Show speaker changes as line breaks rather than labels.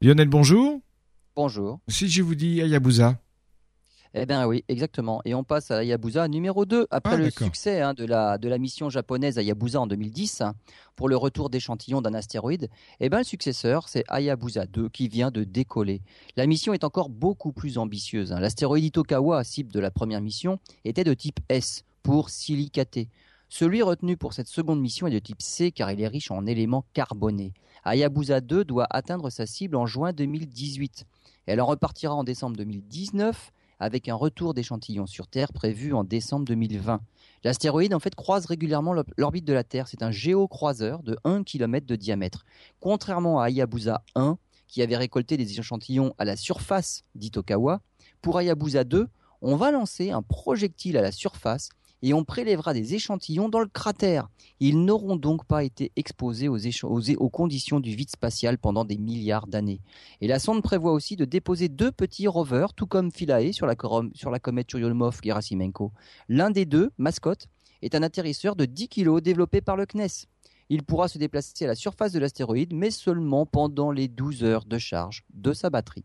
Lionel, bonjour.
Bonjour.
Si je vous dis Hayabusa.
Eh bien oui, exactement. Et on passe à Hayabusa numéro 2. Après
Ah,
le succès hein, de, la, de la mission japonaise Hayabusa en 2010 hein, pour le retour d'échantillons d'un astéroïde, eh ben, le successeur, c'est Hayabusa 2 qui vient de décoller. La mission est encore beaucoup plus ambitieuse. hein. L'astéroïde Itokawa, cible de la première mission, était de type S pour silicaté. Celui retenu pour cette seconde mission est de type C car il est riche en éléments carbonés. Hayabusa 2 doit atteindre sa cible en juin 2018. Elle en repartira en décembre 2019 avec un retour d'échantillons sur Terre prévu en décembre 2020. L'astéroïde en fait croise régulièrement l'or- l'orbite de la Terre. C'est un géocroiseur de 1 km de diamètre. Contrairement à Hayabusa 1, qui avait récolté des échantillons à la surface d'Itokawa, pour Hayabusa 2, on va lancer un projectile à la surface et on prélèvera des échantillons dans le cratère. Ils n'auront donc pas été exposés aux, conditions du vide spatial pendant des milliards d'années. Et la sonde prévoit aussi de déposer deux petits rovers, tout comme Philae sur la, corom- sur la comète Churyumov-Gerasimenko. L'un des deux, mascotte, est un atterrisseur de 10 kg développé par le CNES. Il pourra se déplacer à la surface de l'astéroïde, mais seulement pendant les 12 heures de charge de sa batterie.